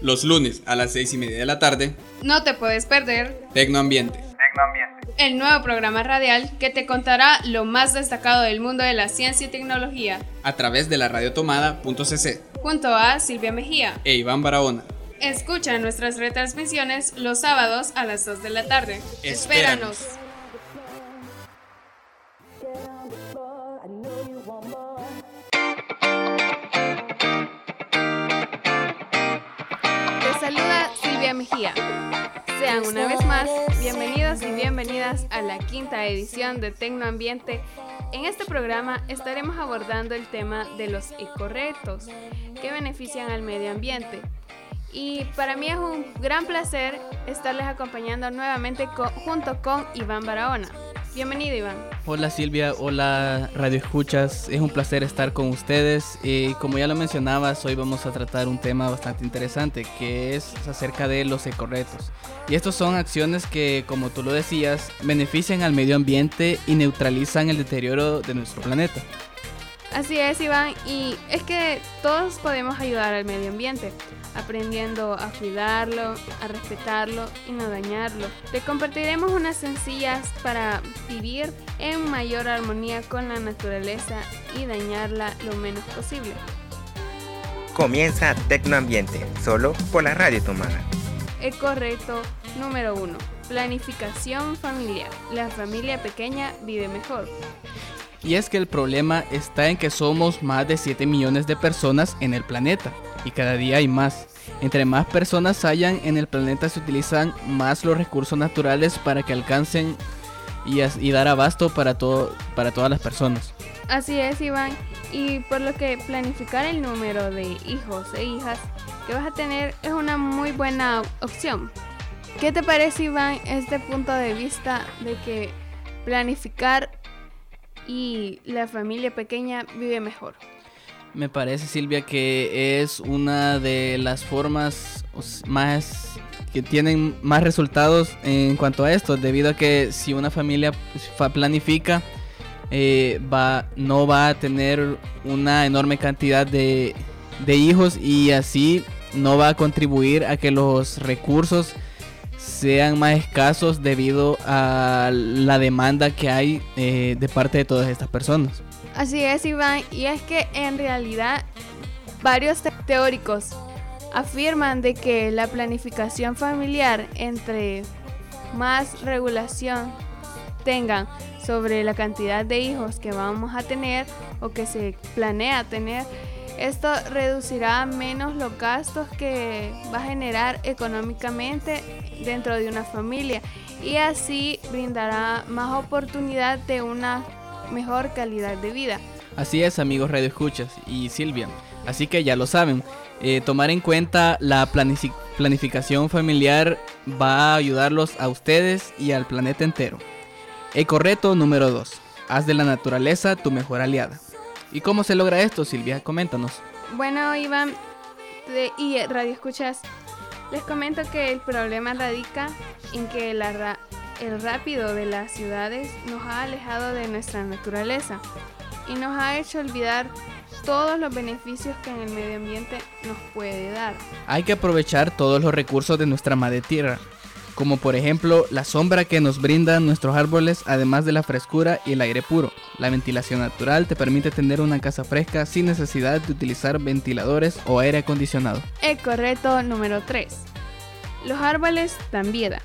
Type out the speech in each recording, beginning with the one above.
Los lunes a las 6 y media de la tarde. No te puedes perder Tecnoambiente. Tecnoambiente. el nuevo programa radial que te contará lo más destacado del mundo de la ciencia y tecnología, A través de la radiotomada.cc. junto a Silvia Mejía. E Iván Barahona. Escucha nuestras retransmisiones los sábados a las 2 de la tarde. Espéranos. Espéranos. Mejía. Sean una vez más bienvenidos y bienvenidas a la quinta edición de Tecnoambiente. En este programa estaremos abordando el tema de los ecoretos que benefician al medio ambiente. Y para mí es un gran placer estarles acompañando nuevamente junto con Iván Barahona. Bienvenido Iván. Hola Silvia, hola Radio Escuchas, es un placer estar con ustedes. Y como ya lo mencionabas, hoy vamos a tratar un tema bastante interesante que es acerca de los ecoretos. Y estos son acciones que, como tú lo decías, benefician al medio ambiente y neutralizan el deterioro de nuestro planeta. Así es Iván y es que todos podemos ayudar al medio ambiente aprendiendo a cuidarlo, a respetarlo y no dañarlo. Te compartiremos unas sencillas para vivir en mayor armonía con la naturaleza y dañarla lo menos posible. Comienza Tecnoambiente, solo por la radio tomada. Eco reto número 1. Planificación familiar. La familia pequeña vive mejor. Y es que el problema está en que somos más de 7 millones de personas en el planeta y cada día hay más. Entre más personas hayan en el planeta se utilizan más los recursos naturales para que alcancen y, dar abasto para todas las personas. Así es, Iván. Y por lo que planificar el número de hijos e hijas que vas a tener es una muy buena opción. ¿Qué te parece, Iván, este punto de vista de que planificar y la familia pequeña vive mejor? Me parece Silvia que es una de las formas más que tienen más resultados en cuanto a esto, debido a que si una familia pues, planifica, eh, va, no va a tener una enorme cantidad de, de hijos y así no va a contribuir a que los recursos sean más escasos debido a la demanda que hay eh, de parte de todas estas personas. Así es, Iván, y es que en realidad varios te- teóricos afirman de que la planificación familiar entre más regulación tengan sobre la cantidad de hijos que vamos a tener o que se planea tener, esto reducirá menos los gastos que va a generar económicamente dentro de una familia y así brindará más oportunidad de una mejor calidad de vida. Así es, amigos Radio Escuchas y Silvia. Así que ya lo saben, eh, tomar en cuenta la planificación familiar va a ayudarlos a ustedes y al planeta entero. Ecoreto número 2. Haz de la naturaleza tu mejor aliada. ¿Y cómo se logra esto, Silvia? Coméntanos. Bueno, Iván de- y Radio Escuchas, les comento que el problema radica en que la ra- el rápido de las ciudades nos ha alejado de nuestra naturaleza y nos ha hecho olvidar todos los beneficios que en el medio ambiente nos puede dar. Hay que aprovechar todos los recursos de nuestra madre tierra, como por ejemplo la sombra que nos brindan nuestros árboles, además de la frescura y el aire puro. La ventilación natural te permite tener una casa fresca sin necesidad de utilizar ventiladores o aire acondicionado. Eco reto número 3. Los árboles vida.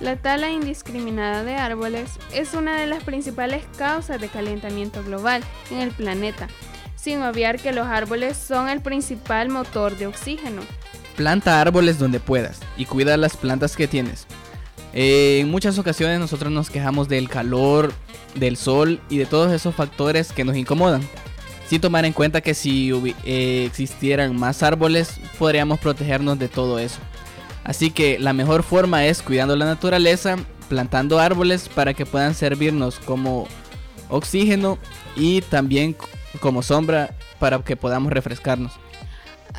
La tala indiscriminada de árboles es una de las principales causas de calentamiento global en el planeta, sin obviar que los árboles son el principal motor de oxígeno. Planta árboles donde puedas y cuida las plantas que tienes. Eh, en muchas ocasiones nosotros nos quejamos del calor, del sol y de todos esos factores que nos incomodan. Sin tomar en cuenta que si eh, existieran más árboles podríamos protegernos de todo eso. Así que la mejor forma es cuidando la naturaleza, plantando árboles para que puedan servirnos como oxígeno y también como sombra para que podamos refrescarnos.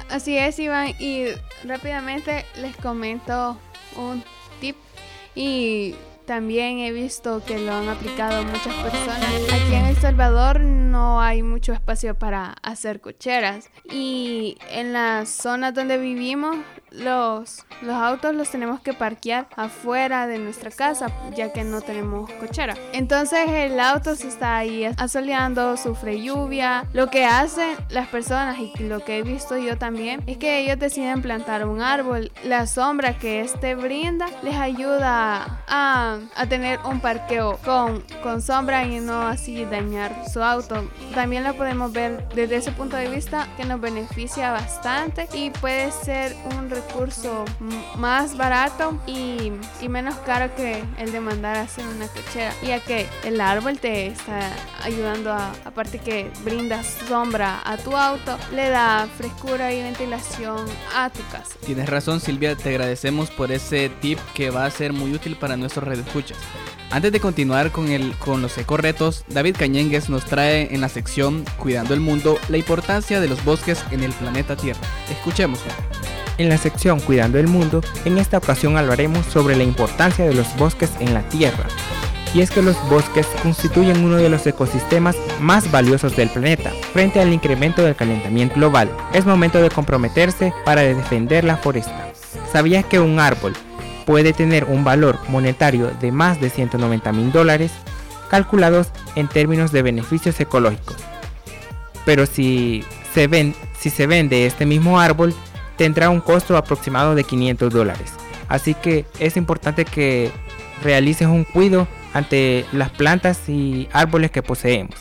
Así es, Iván, rápidamente les comento un tip y también he visto que lo han aplicado muchas personas. Aquí en El Salvador no hay mucho espacio para hacer cocheras y en las zonas donde vivimos los, los autos los tenemos que parquear afuera de nuestra casa, ya que no tenemos cochera. Entonces el auto se está ahí asoleando, sufre lluvia. Lo que hacen las personas y lo que he visto yo también es que ellos deciden plantar un árbol. La sombra que este brinda les ayuda a, a tener un parqueo con, con sombra y no así dañar su auto. También lo podemos ver desde ese punto de vista que nos beneficia bastante y puede ser un recurso más barato y, y menos caro que el de mandar a hacer una cochera, ya que el árbol te está ayudando a, aparte que brinda sombra a tu auto, le da frescura y ventilación a tu casa. Tienes razón Silvia, te agradecemos por ese tip que va a ser muy útil para nuestros redescuchas. Antes de continuar con, el, con los ecoretos, David Cañengues nos trae en la sección Cuidando el Mundo la importancia de los bosques en el planeta Tierra. Escuchémoslo. En la sección Cuidando el Mundo, en esta ocasión hablaremos sobre la importancia de los bosques en la Tierra. Y es que los bosques constituyen uno de los ecosistemas más valiosos del planeta. Frente al incremento del calentamiento global, es momento de comprometerse para defender la foresta. ¿Sabías que un árbol puede tener un valor monetario de más de 190 mil dólares, calculados en términos de beneficios ecológicos. Pero si se, ven, si se vende este mismo árbol, tendrá un costo aproximado de 500 dólares. Así que es importante que realices un cuidado ante las plantas y árboles que poseemos.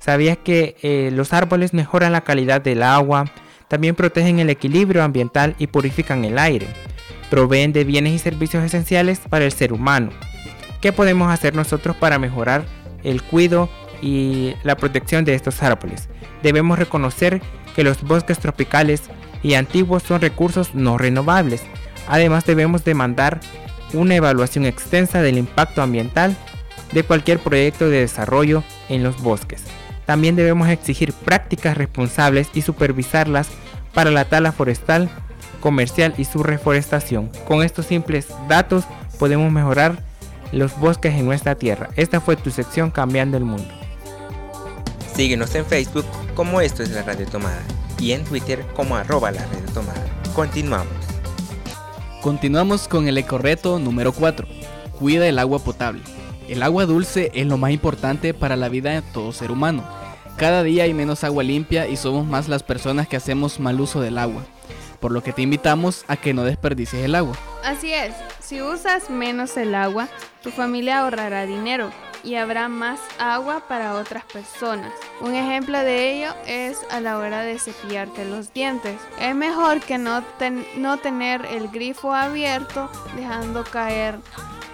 ¿Sabías que eh, los árboles mejoran la calidad del agua? También protegen el equilibrio ambiental y purifican el aire proveen de bienes y servicios esenciales para el ser humano. ¿Qué podemos hacer nosotros para mejorar el cuidado y la protección de estos árboles? Debemos reconocer que los bosques tropicales y antiguos son recursos no renovables. Además debemos demandar una evaluación extensa del impacto ambiental de cualquier proyecto de desarrollo en los bosques. También debemos exigir prácticas responsables y supervisarlas para la tala forestal comercial y su reforestación. Con estos simples datos podemos mejorar los bosques en nuestra tierra. Esta fue tu sección Cambiando el Mundo. Síguenos en Facebook como esto es la Radio Tomada y en Twitter como arroba la Radio Tomada. Continuamos. Continuamos con el ecorreto número 4. Cuida el agua potable. El agua dulce es lo más importante para la vida de todo ser humano. Cada día hay menos agua limpia y somos más las personas que hacemos mal uso del agua por lo que te invitamos a que no desperdicies el agua. Así es, si usas menos el agua, tu familia ahorrará dinero y habrá más agua para otras personas. Un ejemplo de ello es a la hora de cepillarte los dientes. Es mejor que no, no tener el grifo abierto dejando caer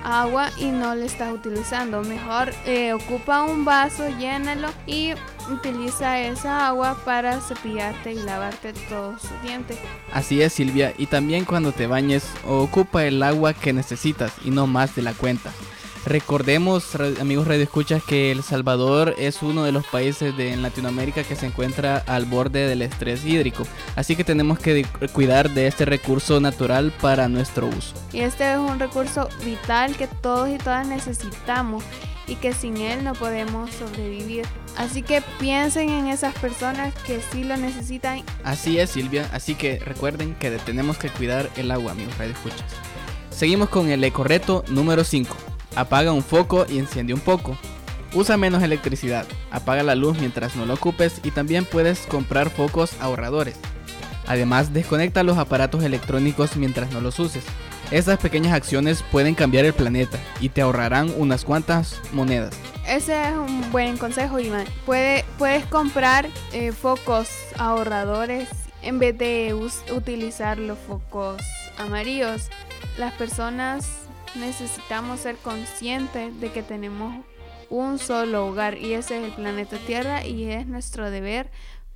agua y no le estás utilizando. Mejor eh, ocupa un vaso, llénalo y utiliza esa agua para cepillarte y lavarte todos sus dientes. Así es Silvia, y también cuando te bañes ocupa el agua que necesitas y no más de la cuenta. Recordemos, amigos Radio Escuchas, que El Salvador es uno de los países de, en Latinoamérica que se encuentra al borde del estrés hídrico. Así que tenemos que cuidar de este recurso natural para nuestro uso. Y este es un recurso vital que todos y todas necesitamos y que sin él no podemos sobrevivir. Así que piensen en esas personas que sí lo necesitan. Así es, Silvia. Así que recuerden que tenemos que cuidar el agua, amigos Radio Escuchas. Seguimos con el ecorreto número 5. Apaga un foco y enciende un poco. Usa menos electricidad. Apaga la luz mientras no lo ocupes y también puedes comprar focos ahorradores. Además, desconecta los aparatos electrónicos mientras no los uses. Estas pequeñas acciones pueden cambiar el planeta y te ahorrarán unas cuantas monedas. Ese es un buen consejo, Iván. puedes comprar eh, focos ahorradores en vez de utilizar los focos amarillos. Las personas necesitamos ser conscientes de que tenemos un solo hogar y ese es el planeta Tierra y es nuestro deber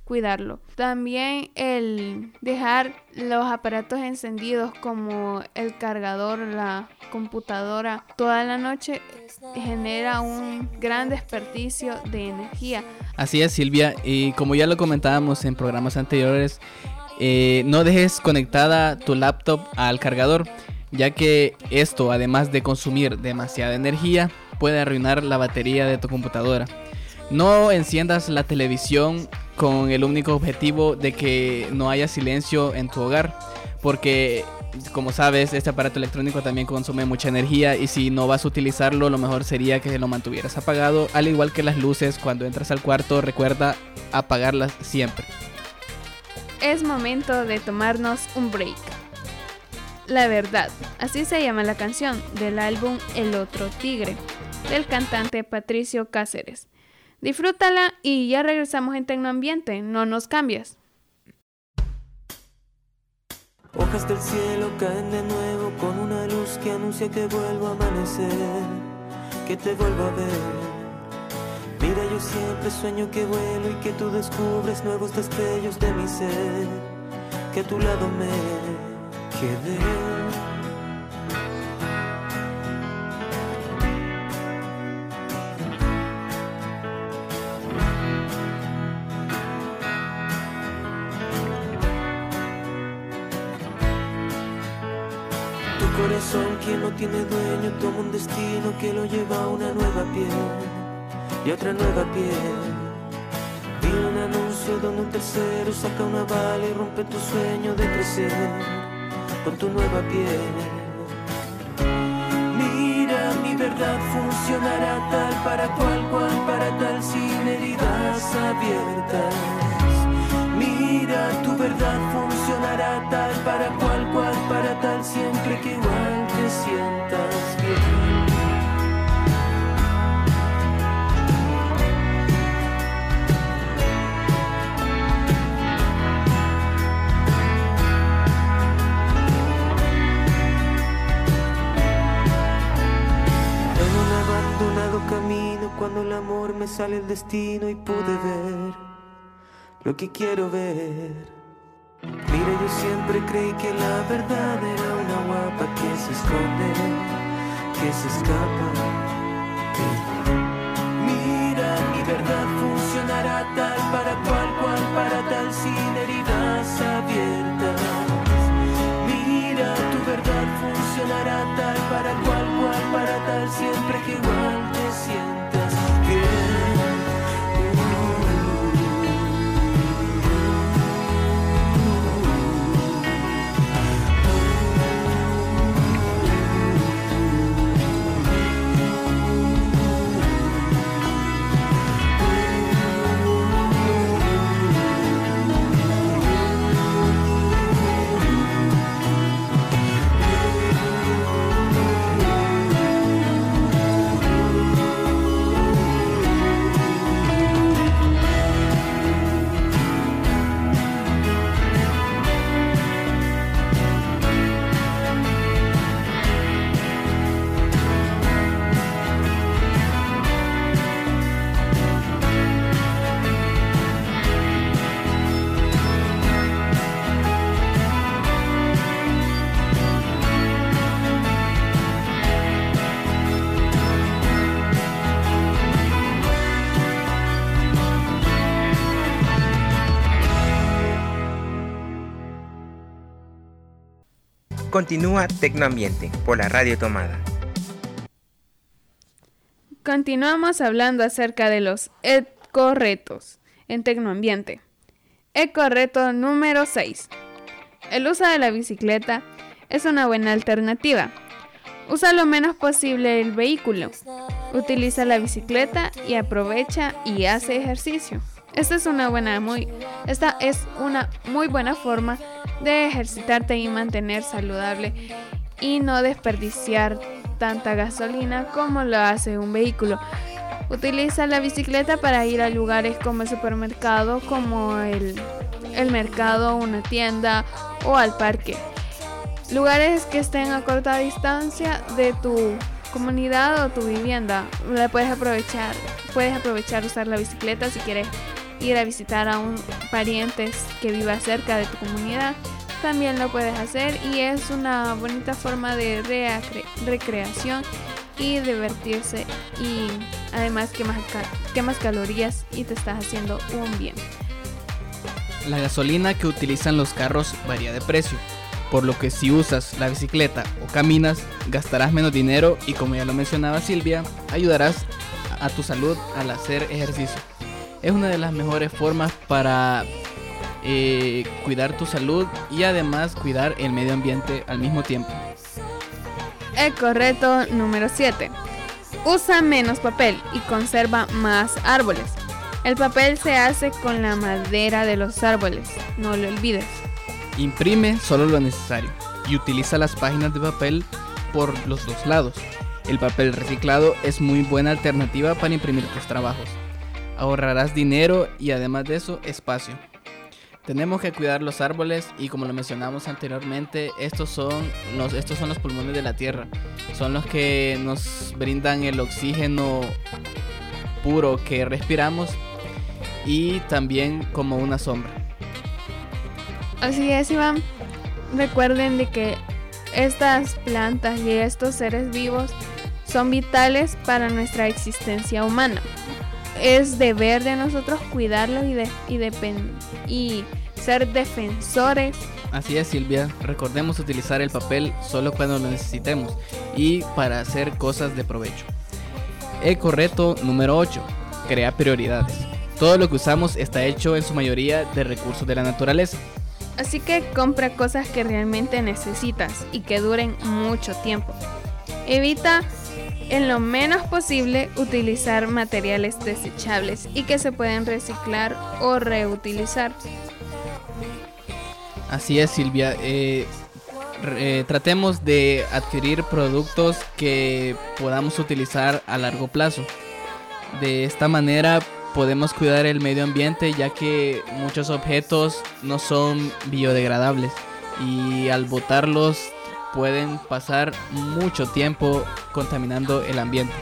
cuidarlo. También el dejar los aparatos encendidos como el cargador, la computadora toda la noche genera un gran desperdicio de energía. Así es Silvia y como ya lo comentábamos en programas anteriores, eh, no dejes conectada tu laptop al cargador ya que esto, además de consumir demasiada energía, puede arruinar la batería de tu computadora. No enciendas la televisión con el único objetivo de que no haya silencio en tu hogar, porque como sabes, este aparato electrónico también consume mucha energía y si no vas a utilizarlo, lo mejor sería que lo mantuvieras apagado, al igual que las luces, cuando entras al cuarto, recuerda apagarlas siempre. Es momento de tomarnos un break. La verdad, así se llama la canción del álbum El Otro Tigre, del cantante Patricio Cáceres. Disfrútala y ya regresamos en Tecnoambiente, no nos cambias. Hojas del cielo caen de nuevo con una luz que anuncia que vuelvo a amanecer, que te vuelvo a ver. Mira, yo siempre sueño que vuelo y que tú descubres nuevos destellos de mi ser, que a tu lado me quedé. Quien no tiene dueño toma un destino que lo lleva a una nueva piel y otra nueva piel. Vi un anuncio donde un tercero saca una bala y rompe tu sueño de crecer con tu nueva piel. Mira, mi verdad funcionará tal para cual, cual para tal, sin heridas abiertas. Mira, tu verdad funcionará tal para cual, cual tal, siempre que igual sientas bien. Camino, cuando el amor me sale el destino y pude ver lo que quiero ver. Mira, yo siempre creí que la verdad era una guapa que se esconde, que se escapa. Mira, mi verdad funcionará tal para cual, cual para tal, sin heridas Continúa Tecnoambiente por la Radio Tomada. Continuamos hablando acerca de los eco-retos en Tecnoambiente. Eco-reto número 6. El uso de la bicicleta es una buena alternativa. Usa lo menos posible el vehículo. Utiliza la bicicleta y aprovecha y hace ejercicio. Esta es una buena muy esta es una muy buena forma de ejercitarte y mantener saludable y no desperdiciar tanta gasolina como lo hace un vehículo. Utiliza la bicicleta para ir a lugares como el supermercado, como el, el mercado, una tienda o al parque. Lugares que estén a corta distancia de tu comunidad o tu vivienda. La puedes aprovechar, puedes aprovechar usar la bicicleta si quieres ir a visitar a un pariente que viva cerca de tu comunidad, también lo puedes hacer y es una bonita forma de recreación y divertirse y además quemas, quemas calorías y te estás haciendo un bien. La gasolina que utilizan los carros varía de precio, por lo que si usas la bicicleta o caminas gastarás menos dinero y como ya lo mencionaba Silvia, ayudarás a tu salud al hacer ejercicio es una de las mejores formas para eh, cuidar tu salud y además cuidar el medio ambiente al mismo tiempo. El correcto número 7. Usa menos papel y conserva más árboles. El papel se hace con la madera de los árboles, no lo olvides. Imprime solo lo necesario y utiliza las páginas de papel por los dos lados. El papel reciclado es muy buena alternativa para imprimir tus trabajos. Ahorrarás dinero y además de eso espacio. Tenemos que cuidar los árboles y como lo mencionamos anteriormente, estos son los, estos son los pulmones de la tierra. Son los que nos brindan el oxígeno puro que respiramos y también como una sombra. Así es, Iván. Recuerden de que estas plantas y estos seres vivos son vitales para nuestra existencia humana. Es deber de nosotros cuidarlos y, de, y, y ser defensores. Así es, Silvia. Recordemos utilizar el papel solo cuando lo necesitemos y para hacer cosas de provecho. Eco reto número 8. Crea prioridades. Todo lo que usamos está hecho en su mayoría de recursos de la naturaleza. Así que compra cosas que realmente necesitas y que duren mucho tiempo. Evita en lo menos posible utilizar materiales desechables y que se pueden reciclar o reutilizar. Así es, Silvia. Eh, eh, tratemos de adquirir productos que podamos utilizar a largo plazo. De esta manera podemos cuidar el medio ambiente ya que muchos objetos no son biodegradables y al botarlos pueden pasar mucho tiempo contaminando el ambiente.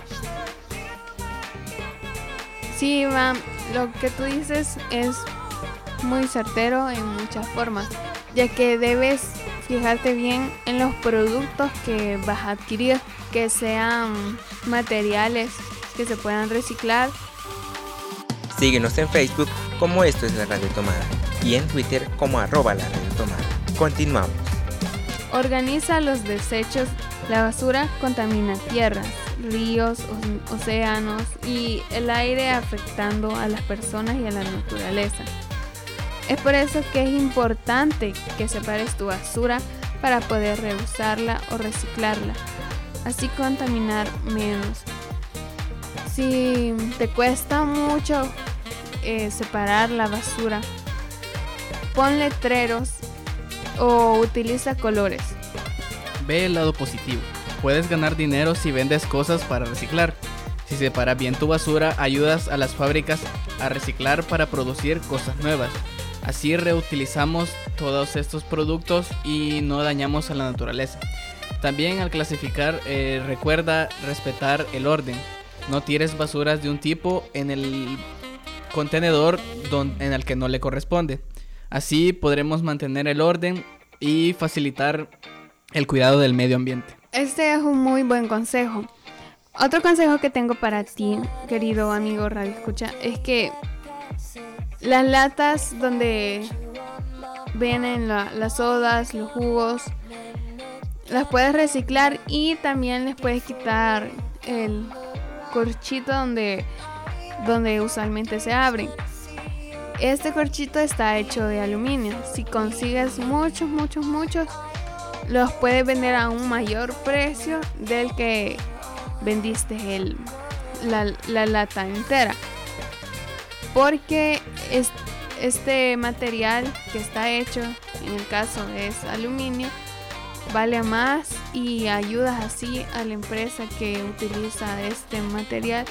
Sí, Iván, lo que tú dices es muy certero en muchas formas ya que debes fijarte bien en los productos que vas a adquirir, que sean materiales que se puedan reciclar. Síguenos en Facebook como esto es la Radio Tomada y en Twitter como arroba la Radio Tomada. Continuamos. Organiza los desechos. La basura contamina tierras, ríos, océanos y el aire afectando a las personas y a la naturaleza. Es por eso que es importante que separes tu basura para poder reusarla o reciclarla, así contaminar menos. Si te cuesta mucho eh, separar la basura, pon letreros o utiliza colores. Ve el lado positivo. Puedes ganar dinero si vendes cosas para reciclar. Si separas bien tu basura, ayudas a las fábricas a reciclar para producir cosas nuevas. Así reutilizamos todos estos productos y no dañamos a la naturaleza. También al clasificar eh, recuerda respetar el orden. No tires basuras de un tipo en el contenedor en el que no le corresponde. Así podremos mantener el orden y facilitar el cuidado del medio ambiente. Este es un muy buen consejo. Otro consejo que tengo para ti, querido amigo Radio Escucha, es que las latas donde vienen las sodas, los jugos, las puedes reciclar y también les puedes quitar el corchito donde, donde usualmente se abren. Este corchito está hecho de aluminio. Si consigues muchos, muchos, muchos, los puedes vender a un mayor precio del que vendiste el, la, la lata entera porque este material que está hecho, en el caso es aluminio, vale más y ayuda así a la empresa que utiliza este material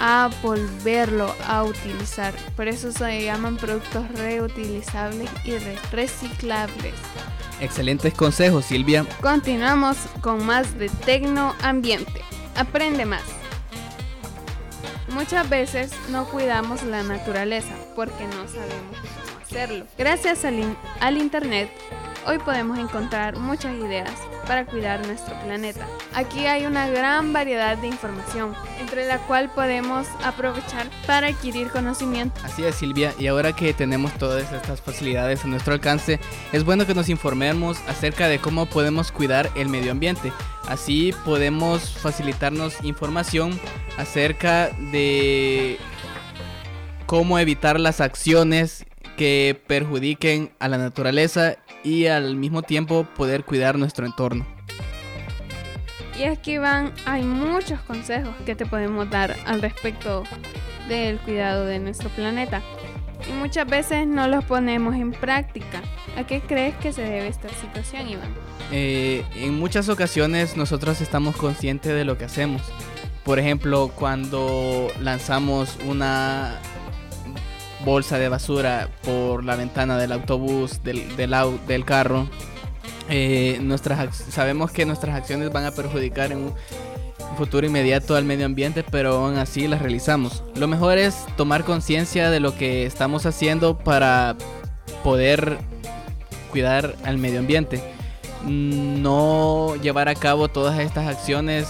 a volverlo a utilizar. Por eso se llaman productos reutilizables y reciclables. Excelentes consejos, Silvia. Continuamos con más de Tecno Ambiente. Aprende más. Muchas veces no cuidamos la naturaleza porque no sabemos cómo hacerlo. Gracias al, al Internet, hoy podemos encontrar muchas ideas para cuidar nuestro planeta. Aquí hay una gran variedad de información, entre la cual podemos aprovechar para adquirir conocimiento. Así es, Silvia, y ahora que tenemos todas estas facilidades a nuestro alcance, es bueno que nos informemos acerca de cómo podemos cuidar el medio ambiente. Así podemos facilitarnos información acerca de cómo evitar las acciones que perjudiquen a la naturaleza y al mismo tiempo poder cuidar nuestro entorno. Y es que Iván, hay muchos consejos que te podemos dar al respecto del cuidado de nuestro planeta. Y muchas veces no los ponemos en práctica. ¿A qué crees que se debe esta situación, Iván? Eh, en muchas ocasiones nosotros estamos conscientes de lo que hacemos. Por ejemplo, cuando lanzamos una bolsa de basura por la ventana del autobús, del, del, del carro, eh, nuestras, sabemos que nuestras acciones van a perjudicar en un futuro inmediato al medio ambiente, pero aún así las realizamos. Lo mejor es tomar conciencia de lo que estamos haciendo para poder cuidar al medio ambiente. No llevar a cabo todas estas acciones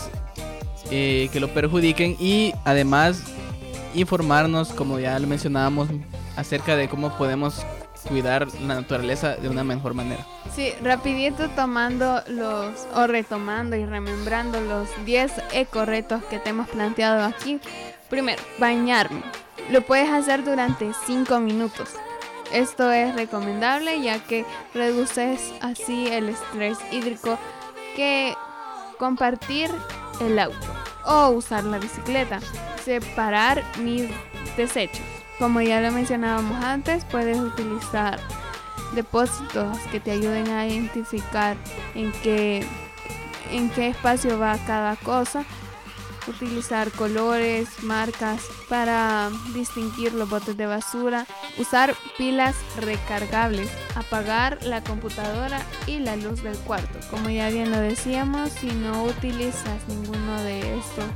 eh, que lo perjudiquen y además informarnos, como ya lo mencionábamos, acerca de cómo podemos cuidar la naturaleza de una mejor manera. Sí, rapidito tomando los, o retomando y remembrando los 10 eco retos que te hemos planteado aquí. Primero, bañarme. Lo puedes hacer durante 5 minutos. Esto es recomendable ya que reduces así el estrés hídrico que compartir el auto o usar la bicicleta. Separar mis desechos. Como ya lo mencionábamos antes, puedes utilizar depósitos que te ayuden a identificar en qué, en qué espacio va cada cosa. Utilizar colores, marcas para distinguir los botes de basura. Usar pilas recargables. Apagar la computadora y la luz del cuarto. Como ya bien lo decíamos, si no utilizas ninguno de estos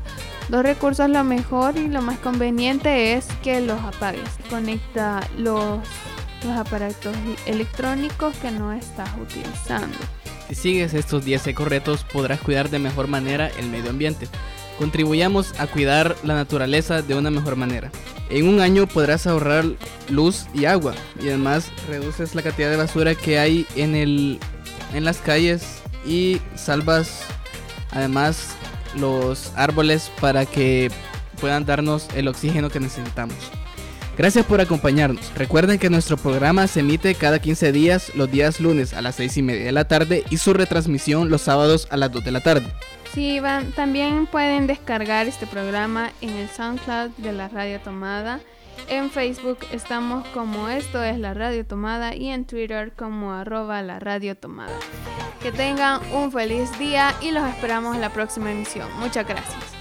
dos recursos, lo mejor y lo más conveniente es que los apagues. Conecta los los aparatos electrónicos que no estás utilizando. Si sigues estos 10 ecoretos podrás cuidar de mejor manera el medio ambiente. Contribuyamos a cuidar la naturaleza de una mejor manera. En un año podrás ahorrar luz y agua y además reduces la cantidad de basura que hay en, el, en las calles y salvas además los árboles para que puedan darnos el oxígeno que necesitamos. Gracias por acompañarnos. Recuerden que nuestro programa se emite cada 15 días, los días lunes a las 6 y media de la tarde y su retransmisión los sábados a las 2 de la tarde. Sí, van, también pueden descargar este programa en el SoundCloud de la Radio Tomada. En Facebook estamos como esto es la Radio Tomada y en Twitter como arroba la Radio Tomada. Que tengan un feliz día y los esperamos en la próxima emisión. Muchas gracias.